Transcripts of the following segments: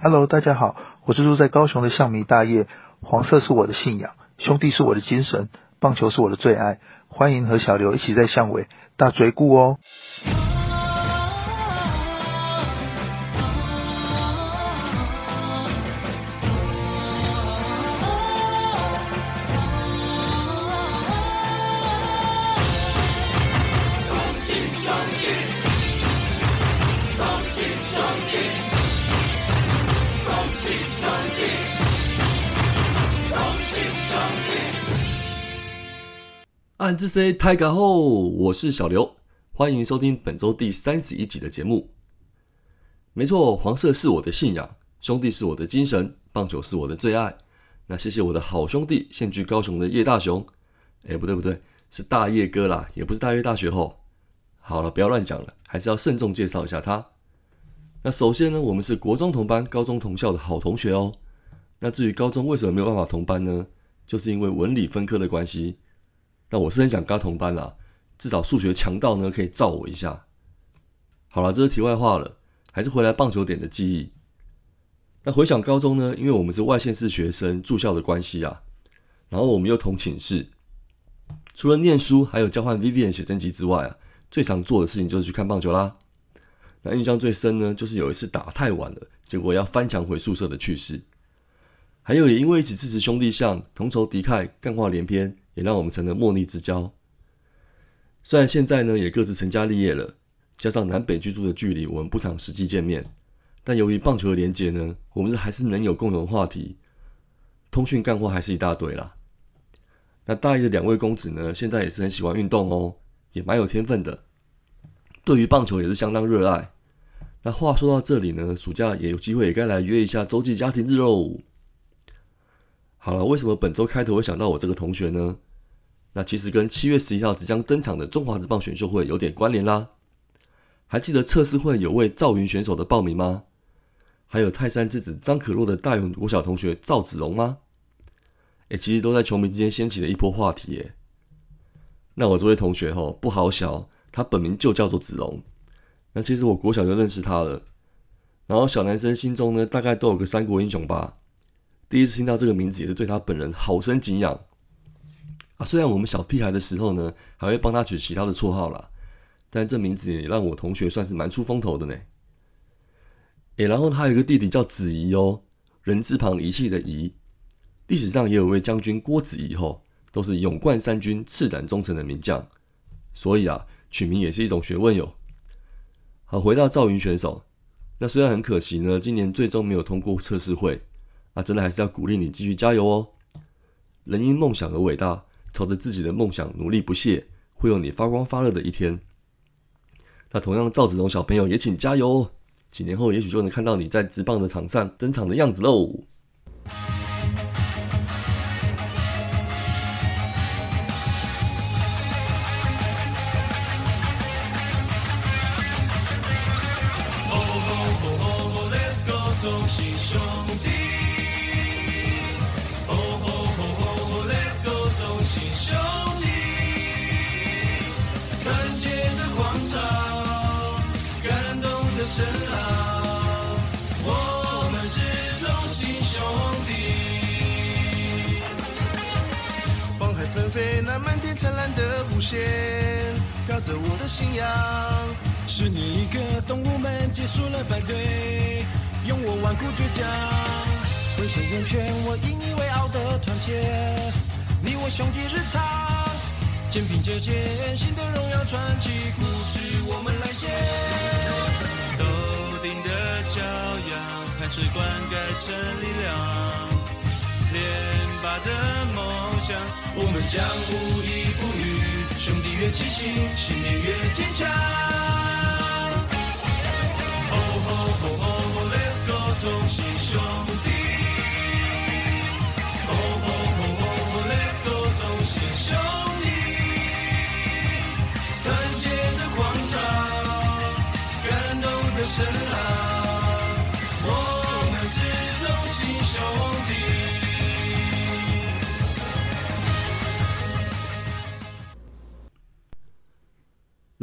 Hello，大家好，我是住在高雄的象迷大业。黄色是我的信仰，兄弟是我的精神，棒球是我的最爱。欢迎和小刘一起在巷尾大追顾哦。暗之 C 太港后，我是小刘，欢迎收听本周第三十一集的节目。没错，黄色是我的信仰，兄弟是我的精神，棒球是我的最爱。那谢谢我的好兄弟，现居高雄的叶大雄。哎，不对不对，是大叶哥啦，也不是大叶大学后。好了，不要乱讲了，还是要慎重介绍一下他。那首先呢，我们是国中同班、高中同校的好同学哦。那至于高中为什么没有办法同班呢？就是因为文理分科的关系。那我是很想跟他同班啦，至少数学强到呢可以照我一下。好了，这是题外话了，还是回来棒球点的记忆。那回想高中呢，因为我们是外县市学生住校的关系啊，然后我们又同寝室，除了念书，还有交换 Vivian 写真集之外啊，最常做的事情就是去看棒球啦。那印象最深呢，就是有一次打太晚了，结果要翻墙回宿舍的趣事。还有也因为一起支持兄弟象，同仇敌忾，干话连篇。也让我们成了莫逆之交。虽然现在呢也各自成家立业了，加上南北居住的距离，我们不常实际见面。但由于棒球的连结呢，我们是还是能有共同话题，通讯干货还是一大堆啦。那大一的两位公子呢，现在也是很喜欢运动哦，也蛮有天分的，对于棒球也是相当热爱。那话说到这里呢，暑假也有机会也该来约一下洲际家庭日喽。好了，为什么本周开头会想到我这个同学呢？那其实跟七月十一号即将登场的中华职棒选秀会有点关联啦。还记得测试会有位赵云选手的报名吗？还有泰山之子张可洛的大勇国小同学赵子龙吗？哎，其实都在球迷之间掀起了一波话题耶。那我这位同学吼不好小，他本名就叫做子龙。那其实我国小就认识他了。然后小男生心中呢，大概都有个三国英雄吧。第一次听到这个名字，也是对他本人好生敬仰。啊，虽然我们小屁孩的时候呢，还会帮他取其他的绰号啦，但这名字也让我同学算是蛮出风头的呢。诶，然后他有一个弟弟叫子怡哦，人字旁仪器的仪。历史上也有位将军郭子仪吼，都是勇冠三军、赤胆忠诚的名将，所以啊，取名也是一种学问哟。好，回到赵云选手，那虽然很可惜呢，今年最终没有通过测试会，啊，真的还是要鼓励你继续加油哦。人因梦想而伟大。朝着自己的梦想努力不懈，会有你发光发热的一天。那同样，赵子龙小朋友也请加油哦！几年后，也许就能看到你在直棒的场上登场的样子喽。灿烂的弧线，飘着我的信仰。是你一个，动物们结束了排队，用我顽固倔强，浑身圆圈，我引以为傲的团结。你我兄弟日常，肩并着肩，新的荣耀传奇故事我们来写。头顶的骄阳，汗水灌溉成力量。的梦想，我们将无依不语。兄弟越齐心，信念越坚强。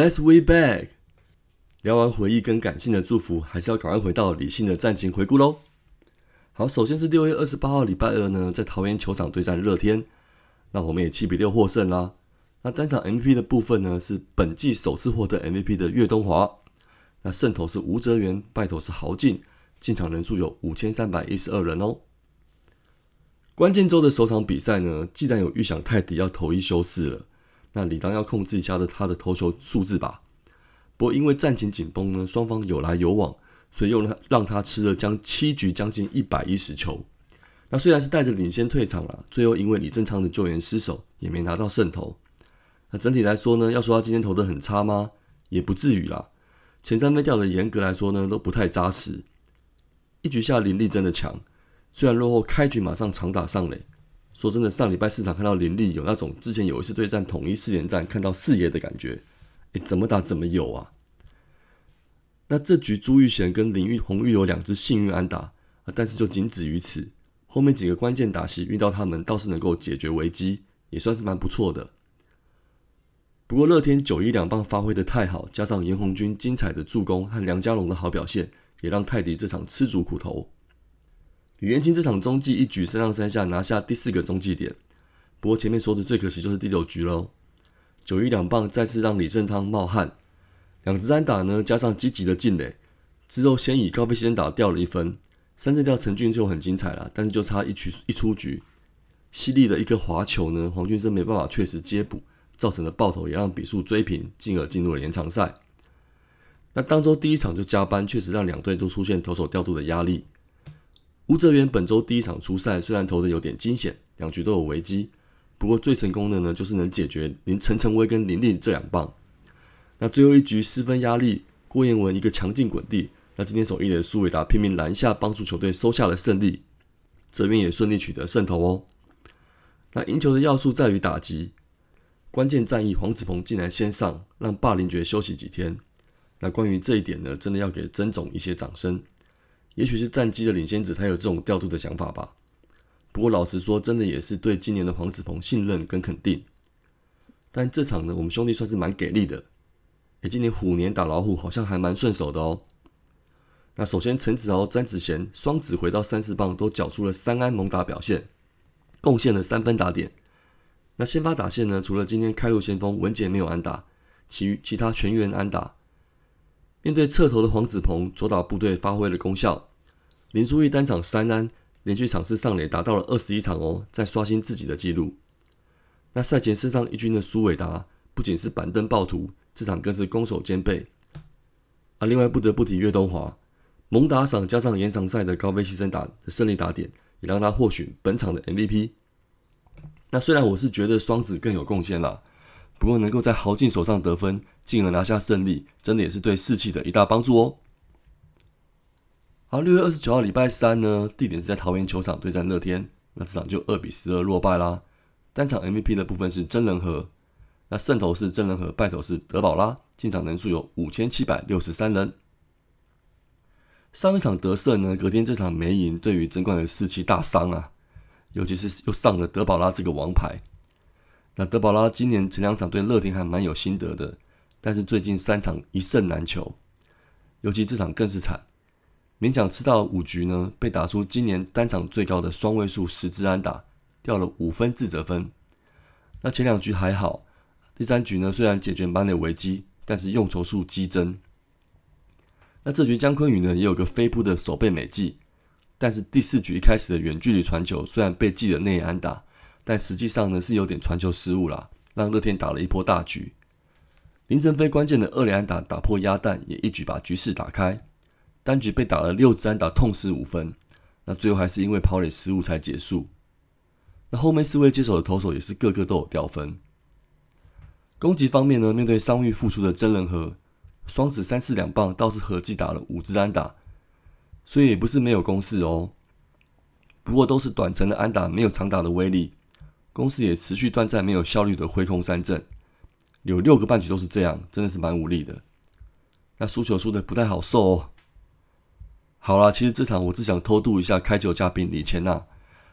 Let's way back。聊完回忆跟感性的祝福，还是要赶快回到理性的战情回顾喽。好，首先是六月二十八号礼拜二呢，在桃园球场对战乐天，那我们也七比六获胜啦。那单场 MVP 的部分呢，是本季首次获得 MVP 的岳东华。那胜投是吴哲源，败投是豪进，进场人数有五千三百一十二人哦。关键周的首场比赛呢，既然有预想泰迪要投一休四了，那理当要控制一下的他的投球数字吧。不过因为战情紧绷呢，双方有来有往，所以又让让他吃了将七局将近一百一十球。那虽然是带着领先退场了，最后因为李正昌的救援失手，也没拿到胜投。那整体来说呢，要说他今天投的很差吗？也不至于啦。前三分掉的严格来说呢，都不太扎实。一局下林立真的强，虽然落后，开局马上长打上垒。说真的，上礼拜市场看到林立有那种之前有一次对战统一四连战看到四爷的感觉。诶，怎么打怎么有啊？那这局朱玉贤跟林玉红玉有两只幸运安打，但是就仅止于此。后面几个关键打戏遇到他们，倒是能够解决危机，也算是蛮不错的。不过乐天九一两棒发挥的太好，加上严红军精彩的助攻和梁家龙的好表现，也让泰迪这场吃足苦头。吕彦青这场中继一举三上三下拿下第四个中继点。不过前面说的最可惜就是第六局喽，九一两棒再次让李正昌冒汗，两支单打呢加上积极的进垒，之后先以高飞先打掉了一分，三振掉陈俊就很精彩了，但是就差一局一出局，犀利的一颗滑球呢，黄俊生没办法确实接补。造成的爆头也让比数追平，进而进入了延长赛。那当周第一场就加班，确实让两队都出现投手调度的压力。吴哲源本周第一场出赛，虽然投的有点惊险，两局都有危机，不过最成功的呢，就是能解决林陈晨威跟林立这两棒。那最后一局失分压力，郭彦文一个强劲滚地，那今天守一的苏伟达拼命拦下，帮助球队收下了胜利。泽源也顺利取得胜投哦。那赢球的要素在于打击。关键战役，黄子鹏竟然先上，让霸凌爵休息几天。那关于这一点呢，真的要给曾总一些掌声。也许是战机的领先者才有这种调度的想法吧。不过老实说，真的也是对今年的黄子鹏信任跟肯定。但这场呢，我们兄弟算是蛮给力的。诶，今年虎年打老虎好像还蛮顺手的哦。那首先陈子豪、詹子贤双子回到三四棒都缴出了三安猛打表现，贡献了三分打点。那先发打线呢？除了今天开路先锋文杰没有安打，其余其他全员安打。面对侧头的黄子鹏，左打部队发挥了功效。林书义单场三安，连续场次上垒达到了二十一场哦，在刷新自己的纪录。那赛前身上一军的苏伟达，不仅是板凳暴徒，这场更是攻守兼备。啊，另外不得不提岳东华，猛打赏加上延长赛的高飞牺牲打的胜利打点，也让他获取本场的 MVP。那虽然我是觉得双子更有贡献了，不过能够在豪进手上得分，进而拿下胜利，真的也是对士气的一大帮助哦。好，六月二十九号礼拜三呢，地点是在桃园球场对战乐天，那这场就二比十二落败啦。单场 MVP 的部分是真人和，那胜投是真人和，败投是德保拉，进场人数有五千七百六十三人。上一场得胜呢，隔天这场没赢，对于争冠的士气大伤啊。尤其是又上了德保拉这个王牌，那德保拉今年前两场对乐天还蛮有心得的，但是最近三场一胜难求，尤其这场更是惨，勉强吃到五局呢，被打出今年单场最高的双位数十支安打，掉了五分自责分。那前两局还好，第三局呢虽然解决班内危机，但是用球数激增。那这局姜昆宇呢也有个飞扑的守备美技。但是第四局一开始的远距离传球虽然被记了内安打，但实际上呢是有点传球失误啦，让乐天打了一波大局。林振飞关键的二连安打打破鸭蛋，也一举把局势打开。单局被打了六支安打，痛失五分。那最后还是因为跑垒失误才结束。那后面四位接手的投手也是个个都有掉分。攻击方面呢，面对伤愈复出的真人和双子三四两棒，倒是合计打了五支安打。所以也不是没有攻势哦，不过都是短程的安打，没有长打的威力。公司也持续断在没有效率的挥空三振，有六个半局都是这样，真的是蛮无力的。那输球输的不太好受哦。好啦，其实这场我只想偷渡一下开球嘉宾李千娜，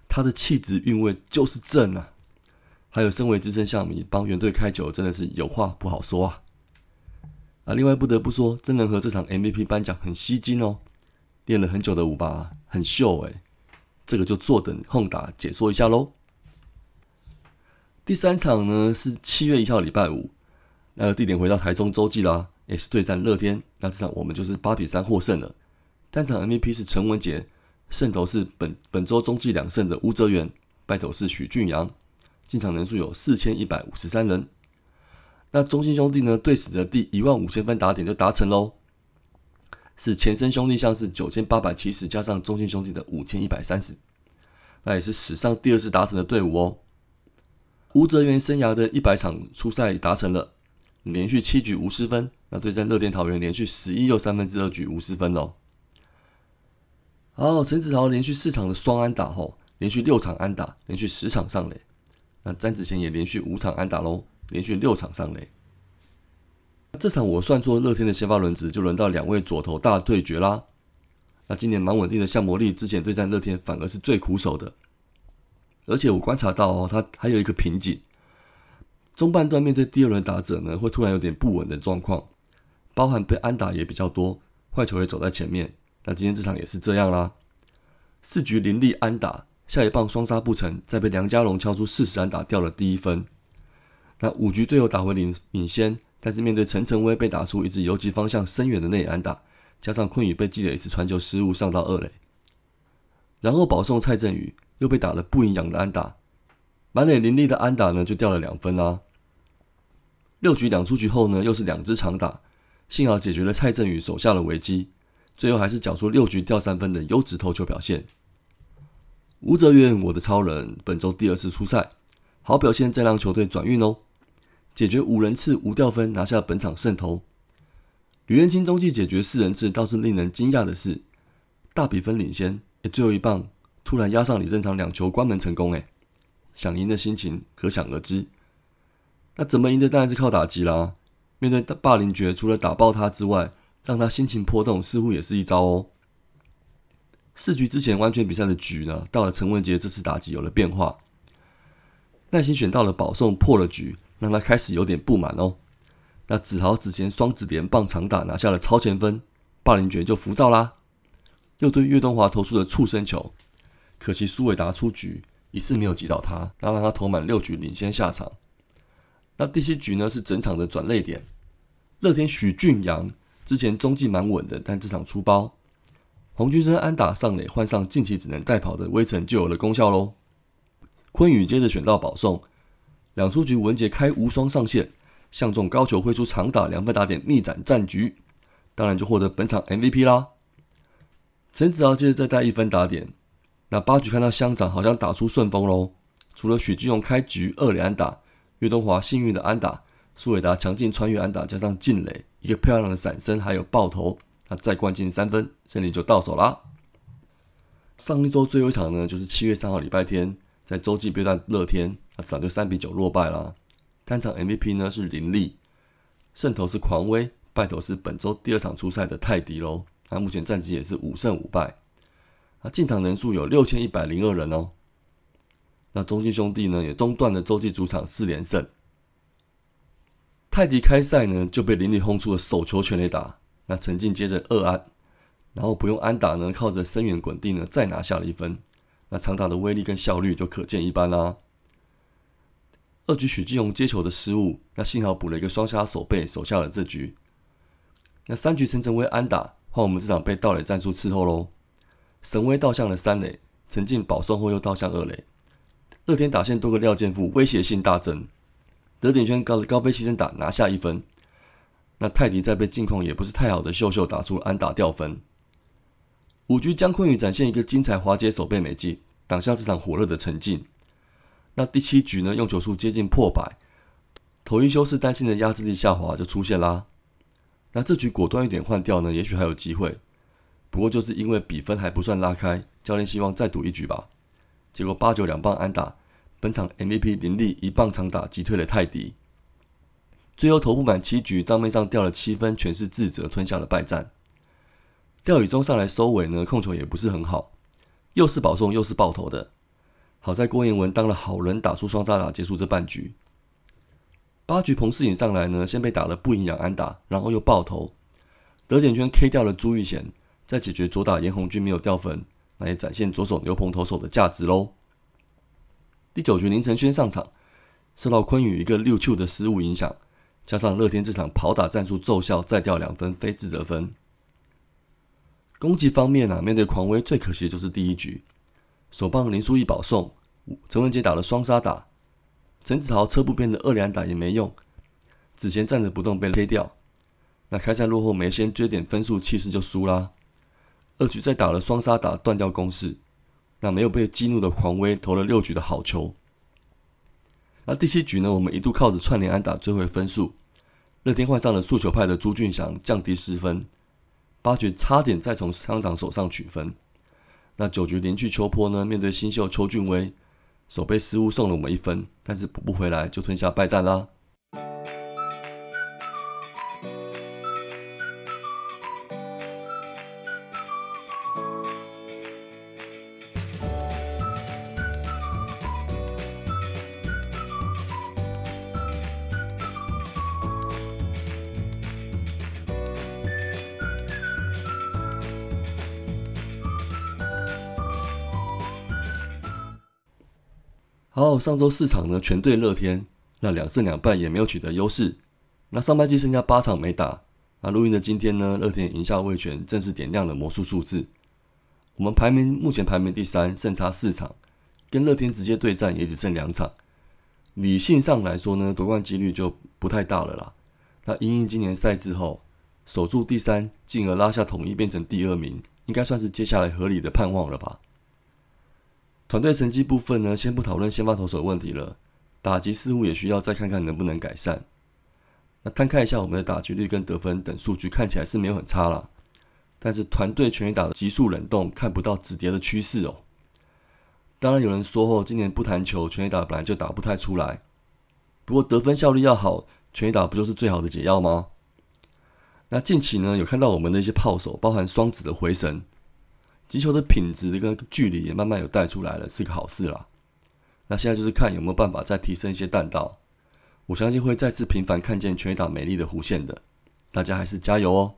她的气质韵味就是正啊。还有身为资深象迷帮原队开球，真的是有话不好说啊。啊，另外不得不说，真人和这场 MVP 颁奖很吸睛哦。练了很久的舞吧，很秀诶。这个就坐等轰打解说一下喽。第三场呢是七月一号礼拜五，那个地点回到台中洲际啦，也是对战乐天。那这场我们就是八比三获胜了。单场 MVP 是陈文杰，胜投是本本周中继两胜的吴哲源，败投是许俊阳。进场人数有四千一百五十三人。那中信兄弟呢，对史的第一万五千分打点就达成喽，是前身兄弟像是九千八百七十加上中信兄弟的五千一百三十，那也是史上第二次达成的队伍哦。吴哲源生涯的一百场初赛达成了，连续七局无失分。那对战乐天桃园，连续十一又三分之二局无失分哦。好，陈子豪连续四场的双安打后，连续六场安打，连续十场上垒。那詹子贤也连续五场安打喽，连续六场上垒。这场我算作乐天的先发轮值，就轮到两位左投大对决啦。那今年蛮稳定的向魔力，之前对战乐天反而是最苦手的。而且我观察到哦，他还有一个瓶颈，中半段面对第二轮打者呢，会突然有点不稳的状况，包含被安打也比较多，坏球也走在前面。那今天这场也是这样啦，四局林立安打，下一棒双杀不成，再被梁家龙敲出四十安打掉了第一分。那五局队友打回领领先，但是面对陈晨威被打出一支游击方向深远的内安打，加上坤宇被记了一次传球失误上到二垒，然后保送蔡振宇。又被打了不营养的安打，满脸凌厉的安打呢，就掉了两分啦。六局两出局后呢，又是两支长打，幸好解决了蔡振宇手下的危机，最后还是缴出六局掉三分的优质投球表现。吴哲源，我的超人，本周第二次出赛，好表现再让球队转运哦，解决五人次无掉分，拿下本场胜投。吕彦清中继解决四人次，倒是令人惊讶的是，大比分领先，也最后一棒。突然压上李正昌两球关门成功，哎，想赢的心情可想而知。那怎么赢的当然是靠打击啦。面对霸凌爵，除了打爆他之外，让他心情波动，似乎也是一招哦。四局之前完全比赛的局呢，到了陈文杰这次打击有了变化，耐心选到了保送破了局，让他开始有点不满哦。那子豪之前双子连棒长打拿下了超前分，霸凌爵就浮躁啦，又对岳东华投出了触身球。可惜苏伟达出局，一次没有击倒他，那让他投满六局领先下场。那第七局呢是整场的转泪点，乐天许俊阳之前中继蛮稳的，但这场出包，洪军生安打上垒，换上近期只能代跑的威城就有了功效喽。昆宇接着选到保送，两出局文杰开无双上线，相中高球挥出长打两分打点逆转战局，当然就获得本场 MVP 啦。陈子豪接着再带一分打点。那八局看到乡长好像打出顺风喽，除了许金荣开局二连安打，岳东华幸运的安打，苏伟达强劲穿越安打加上劲垒，一个漂亮的闪身还有爆头，那再灌进三分，胜利就到手啦。上一周最后一场呢，就是七月三号礼拜天，在洲际对战乐天，那早就三比九落败啦。单场 MVP 呢是林立，胜投是狂威，败投是本周第二场出赛的泰迪喽。那目前战绩也是五胜五败。那进场人数有六千一百零二人哦。那中信兄弟呢也中断了洲际主场四连胜。泰迪开赛呢就被林立轰出了手球全垒打，那陈进接着二安，然后不用安打呢，靠着深远滚地呢再拿下了一分。那长打的威力跟效率就可见一斑啦。二局许继荣接球的失误，那幸好补了一个双杀手背，守下了这局。那三局陈晨威安打，换我们这场被盗垒战术伺候喽。神威倒向了三垒，陈进保送后又倒向二垒，乐天打线多个廖健富威胁性大增，得点圈高高飞牺牲打拿下一分。那泰迪在被近况也不是太好的秀秀打出安打掉分。五局江坤宇展现一个精彩滑接手背美技，挡下这场火热的陈进。那第七局呢，用球数接近破百，头一修饰担心的压制力下滑就出现啦。那这局果断一点换掉呢，也许还有机会。不过就是因为比分还不算拉开，教练希望再赌一局吧。结果八九两棒安打，本场 MVP 林立一棒长打击退了泰迪。最后投不满七局，账面上掉了七分，全是自责，吞下了败战。钓鱼中上来收尾呢，控球也不是很好，又是保送又是爆头的。好在郭彦文当了好人，打出双杀打结束这半局。八局彭世颖上来呢，先被打了不营养安打，然后又爆头，得点圈 K 掉了朱玉贤。在解决左打严红军没有掉分，那也展现左手牛棚投手的价值喽。第九局林承轩上场，受到昆宇一个六球的失误影响，加上乐天这场跑打战术奏效，再掉两分非自责分。攻击方面啊，面对狂威最可惜的就是第一局，首棒林书义保送，陈文杰打了双杀打，陈子豪车不边的二连打也没用，子贤站着不动被 K 掉。那开赛落后没先追点分数，气势就输啦。二局再打了双杀打断掉攻势，那没有被激怒的狂威投了六局的好球。那第七局呢，我们一度靠着串联安打追回分数，乐天换上了速球派的朱俊祥降低失分。八局差点再从乡长手上取分。那九局连续秋坡呢，面对新秀邱俊威，手背失误送了我们一分，但是补不回来就吞下败战啦。好，上周四场呢，全队乐天，那两胜两败也没有取得优势。那上半季剩下八场没打，那录音的今天呢，乐天赢下味全，正式点亮了魔术数字。我们排名目前排名第三，胜差四场，跟乐天直接对战也只剩两场。理性上来说呢，夺冠几率就不太大了啦。那因应今年赛制后，守住第三，进而拉下统一变成第二名，应该算是接下来合理的盼望了吧。团队成绩部分呢，先不讨论先发投手的问题了，打击似乎也需要再看看能不能改善。那摊开一下我们的打击率跟得分等数据，看起来是没有很差啦。但是团队全员打的急速冷冻，看不到止跌的趋势哦。当然有人说哦，今年不弹球，全垒打本来就打不太出来。不过得分效率要好，全垒打不就是最好的解药吗？那近期呢，有看到我们的一些炮手，包含双子的回神。击球的品质跟距离也慢慢有带出来了，是个好事啦。那现在就是看有没有办法再提升一些弹道，我相信会再次频繁看见全打美丽的弧线的，大家还是加油哦。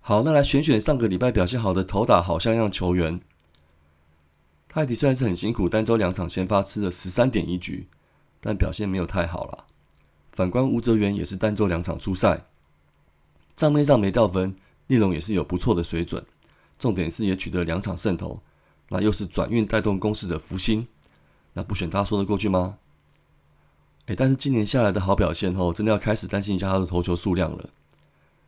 好，那来选选上个礼拜表现好的投打好像样球员。泰迪虽然是很辛苦，单周两场先发吃了十三点一局，但表现没有太好了。反观吴哲源也是单周两场出赛，账面上没掉分，内容也是有不错的水准。重点是也取得两场胜投，那又是转运带动攻势的福星，那不选他说得过去吗？哎，但是今年下来的好表现后，真的要开始担心一下他的投球数量了。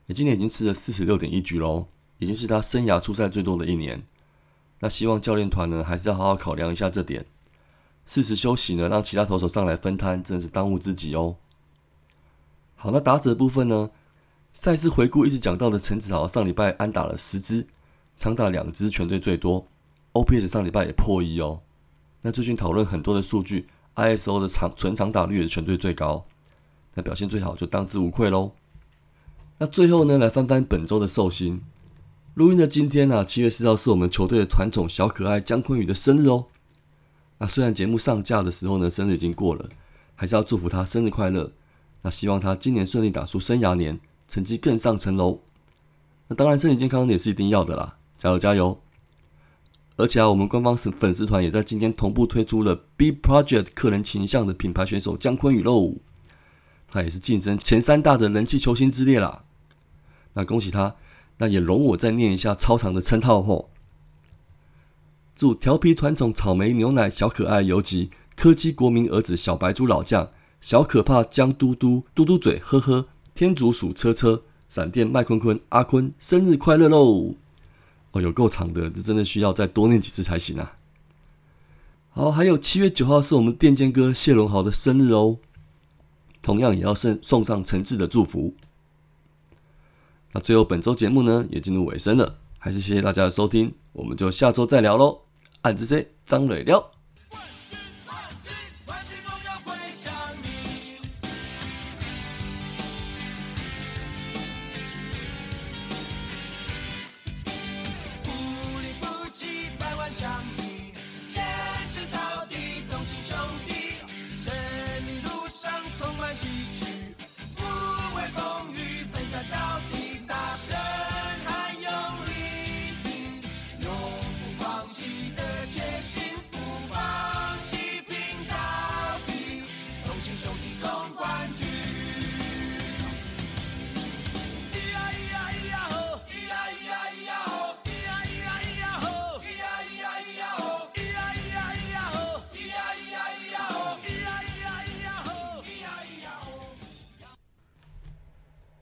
你今年已经吃了四十六点一局喽，已经是他生涯出赛最多的一年。那希望教练团呢，还是要好好考量一下这点，适时休息呢，让其他投手上来分摊，真的是当务之急哦。好，那打者部分呢？赛事回顾一直讲到的陈子豪，上礼拜安打了十支。长打两支，全队最多，OPS 上礼拜也破一哦。那最近讨论很多的数据，ISO 的长纯长打率也是全队最高，那表现最好就当之无愧喽。那最后呢，来翻翻本周的寿星。录音的今天呢，七月四号是我们球队的团宠小可爱姜昆宇的生日哦。那虽然节目上架的时候呢，生日已经过了，还是要祝福他生日快乐。那希望他今年顺利打出生涯年，成绩更上层楼。那当然，身体健康也是一定要的啦。加油加油！而且啊，我们官方粉粉丝团也在今天同步推出了 B Project 客人形象的品牌选手姜昆宇喽，他也是晋升前三大的人气球星之列啦。那恭喜他！那也容我再念一下超长的称号后，祝调皮团宠草莓牛奶小可爱游击柯基国民儿子小白猪老将小可怕姜嘟嘟嘟嘟嘴呵呵天竺鼠车车闪电麦坤坤阿坤生日快乐喽！有够长的，这真的需要再多念几次才行啊！好，还有七月九号是我们电剑哥谢龙豪的生日哦，同样也要送送上诚挚的祝福。那最后本周节目呢也进入尾声了，还是谢谢大家的收听，我们就下周再聊喽。暗之 C 张磊聊。